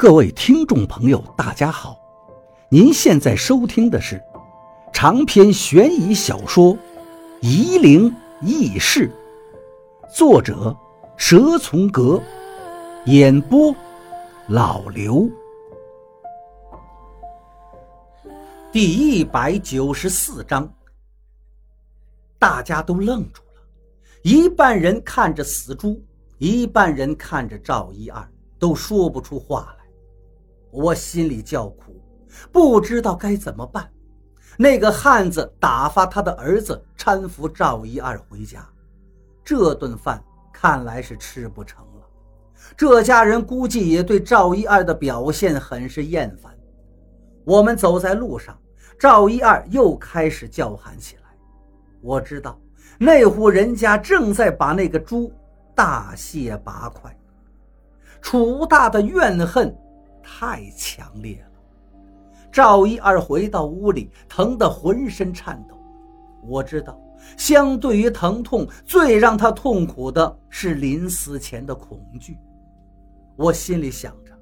各位听众朋友，大家好！您现在收听的是长篇悬疑小说《夷陵轶事》，作者蛇从阁，演播老刘。第一百九十四章，大家都愣住了，一半人看着死猪，一半人看着赵一二，都说不出话来。我心里叫苦，不知道该怎么办。那个汉子打发他的儿子搀扶赵一二回家，这顿饭看来是吃不成了。这家人估计也对赵一二的表现很是厌烦。我们走在路上，赵一二又开始叫喊起来。我知道那户人家正在把那个猪大卸八块，楚大的怨恨。太强烈了！赵一二回到屋里，疼得浑身颤抖。我知道，相对于疼痛，最让他痛苦的是临死前的恐惧。我心里想着，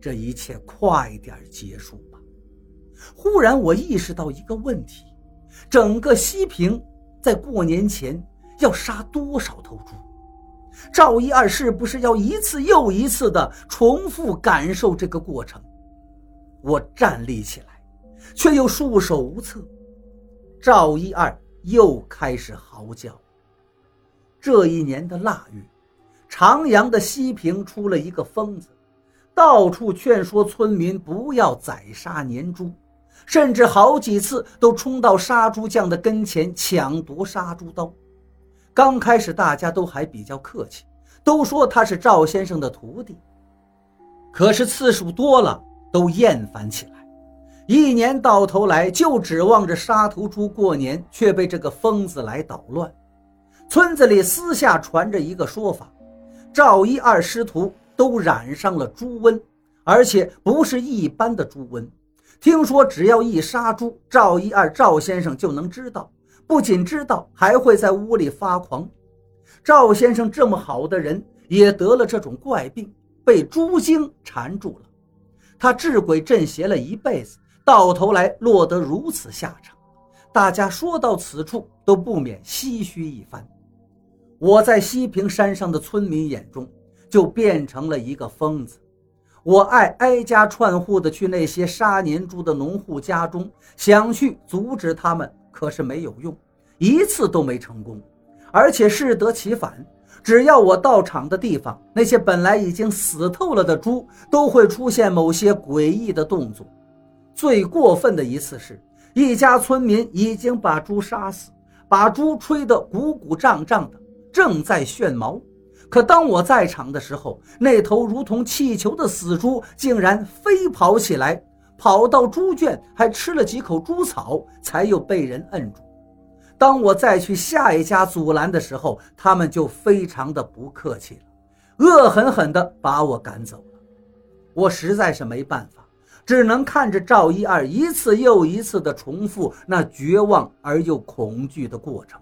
这一切快点结束吧。忽然，我意识到一个问题：整个西平在过年前要杀多少头猪？赵一二是不是要一次又一次的重复感受这个过程？我站立起来，却又束手无策。赵一二又开始嚎叫。这一年的腊月，长阳的西平出了一个疯子，到处劝说村民不要宰杀年猪，甚至好几次都冲到杀猪匠的跟前抢夺杀猪刀。刚开始大家都还比较客气，都说他是赵先生的徒弟。可是次数多了，都厌烦起来。一年到头来就指望着杀头猪过年，却被这个疯子来捣乱。村子里私下传着一个说法：赵一二师徒都染上了猪瘟，而且不是一般的猪瘟。听说只要一杀猪，赵一二赵先生就能知道。不仅知道，还会在屋里发狂。赵先生这么好的人，也得了这种怪病，被猪精缠住了。他治鬼镇邪了一辈子，到头来落得如此下场。大家说到此处，都不免唏嘘一番。我在西平山上的村民眼中，就变成了一个疯子。我爱挨家串户的去那些杀年猪的农户家中，想去阻止他们。可是没有用，一次都没成功，而且适得其反。只要我到场的地方，那些本来已经死透了的猪都会出现某些诡异的动作。最过分的一次是，一家村民已经把猪杀死，把猪吹得鼓鼓胀胀的，正在炫毛。可当我在场的时候，那头如同气球的死猪竟然飞跑起来。跑到猪圈，还吃了几口猪草，才又被人摁住。当我再去下一家阻拦的时候，他们就非常的不客气了，恶狠狠地把我赶走了。我实在是没办法，只能看着赵一二一次又一次地重复那绝望而又恐惧的过程。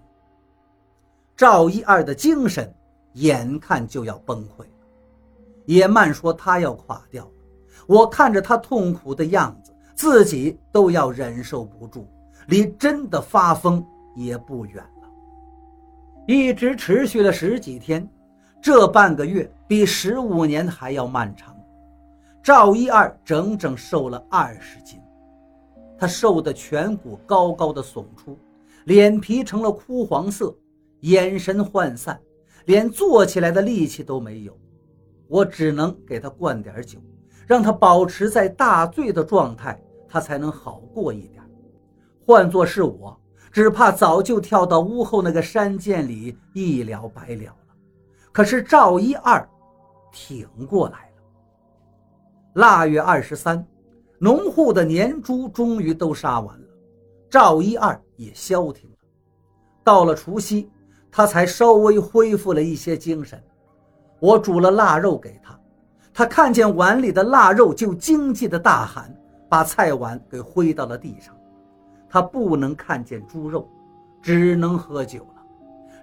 赵一二的精神眼看就要崩溃了，也慢说他要垮掉。我看着他痛苦的样子，自己都要忍受不住，离真的发疯也不远了。一直持续了十几天，这半个月比十五年还要漫长。赵一二整整瘦了二十斤，他瘦的颧骨高高的耸出，脸皮成了枯黄色，眼神涣散，连坐起来的力气都没有。我只能给他灌点酒。让他保持在大醉的状态，他才能好过一点。换作是我，只怕早就跳到屋后那个山涧里一了百了了。可是赵一二挺过来了。腊月二十三，农户的年猪终于都杀完了，赵一二也消停了。到了除夕，他才稍微恢复了一些精神。我煮了腊肉给他。他看见碗里的腊肉，就惊悸的大喊，把菜碗给挥到了地上。他不能看见猪肉，只能喝酒了。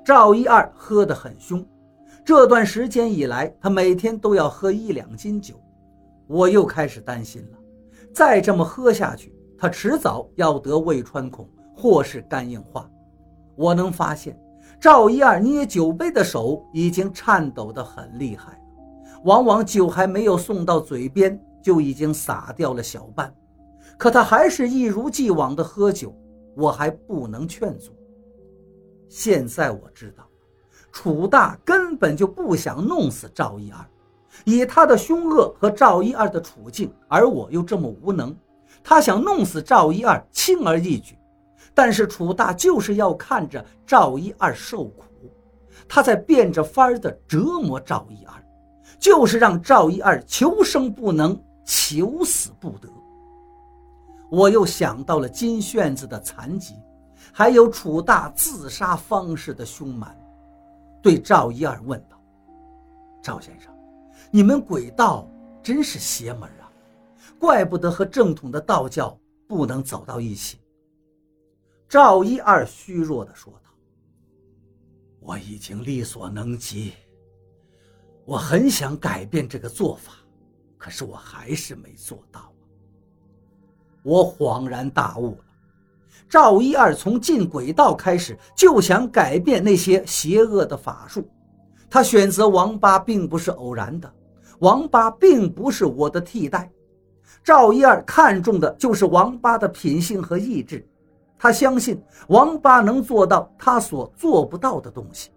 赵一二喝得很凶，这段时间以来，他每天都要喝一两斤酒。我又开始担心了。再这么喝下去，他迟早要得胃穿孔或是肝硬化。我能发现，赵一二捏酒杯的手已经颤抖得很厉害，往往酒还没有送到嘴边，就已经洒掉了小半。可他还是一如既往的喝酒，我还不能劝阻。现在我知道，楚大根本就不想弄死赵一二，以他的凶恶和赵一二的处境，而我又这么无能，他想弄死赵一二轻而易举。但是楚大就是要看着赵一二受苦，他在变着法儿的折磨赵一二，就是让赵一二求生不能，求死不得。我又想到了金炫子的残疾，还有楚大自杀方式的凶蛮，对赵一二问道：“赵先生，你们鬼道真是邪门啊！怪不得和正统的道教不能走到一起。”赵一二虚弱地说道：“我已经力所能及，我很想改变这个做法，可是我还是没做到。”我恍然大悟了，赵一二从进轨道开始就想改变那些邪恶的法术。他选择王八并不是偶然的，王八并不是我的替代。赵一二看重的就是王八的品性和意志，他相信王八能做到他所做不到的东西。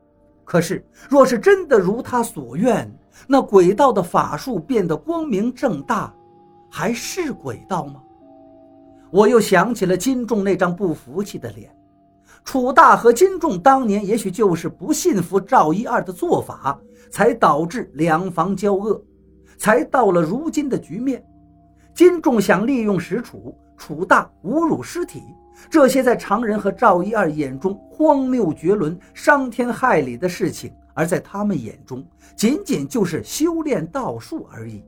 可是，若是真的如他所愿，那鬼道的法术变得光明正大，还是鬼道吗？我又想起了金仲那张不服气的脸，楚大和金仲当年也许就是不信服赵一二的做法，才导致两房交恶，才到了如今的局面。金仲想利用石楚，楚大侮辱尸体，这些在常人和赵一二眼中荒谬绝伦、伤天害理的事情，而在他们眼中仅仅就是修炼道术而已。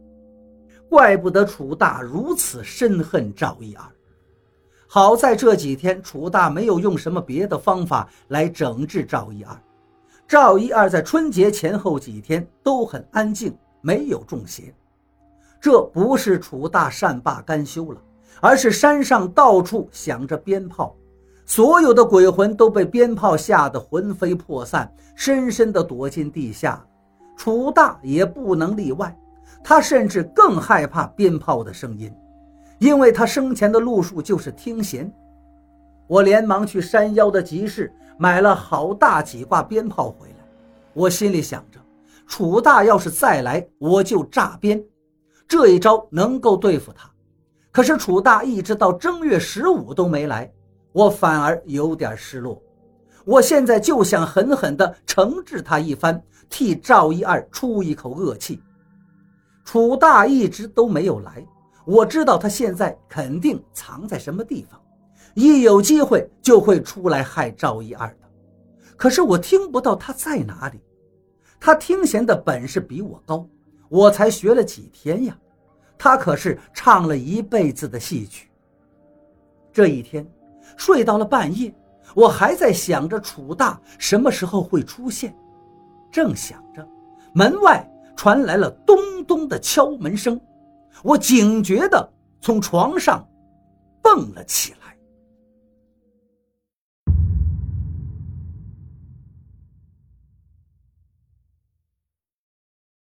怪不得楚大如此深恨赵一二。好在这几天楚大没有用什么别的方法来整治赵一二，赵一二在春节前后几天都很安静，没有中邪。这不是楚大善罢甘休了，而是山上到处响着鞭炮，所有的鬼魂都被鞭炮吓得魂飞魄散，深深地躲进地下。楚大也不能例外，他甚至更害怕鞭炮的声音。因为他生前的路数就是听弦，我连忙去山腰的集市买了好大几挂鞭炮回来。我心里想着，楚大要是再来，我就炸鞭，这一招能够对付他。可是楚大一直到正月十五都没来，我反而有点失落。我现在就想狠狠地惩治他一番，替赵一二出一口恶气。楚大一直都没有来。我知道他现在肯定藏在什么地方，一有机会就会出来害赵一二的。可是我听不到他在哪里。他听弦的本事比我高，我才学了几天呀。他可是唱了一辈子的戏曲。这一天睡到了半夜，我还在想着楚大什么时候会出现。正想着，门外传来了咚咚的敲门声。我警觉地从床上蹦了起来。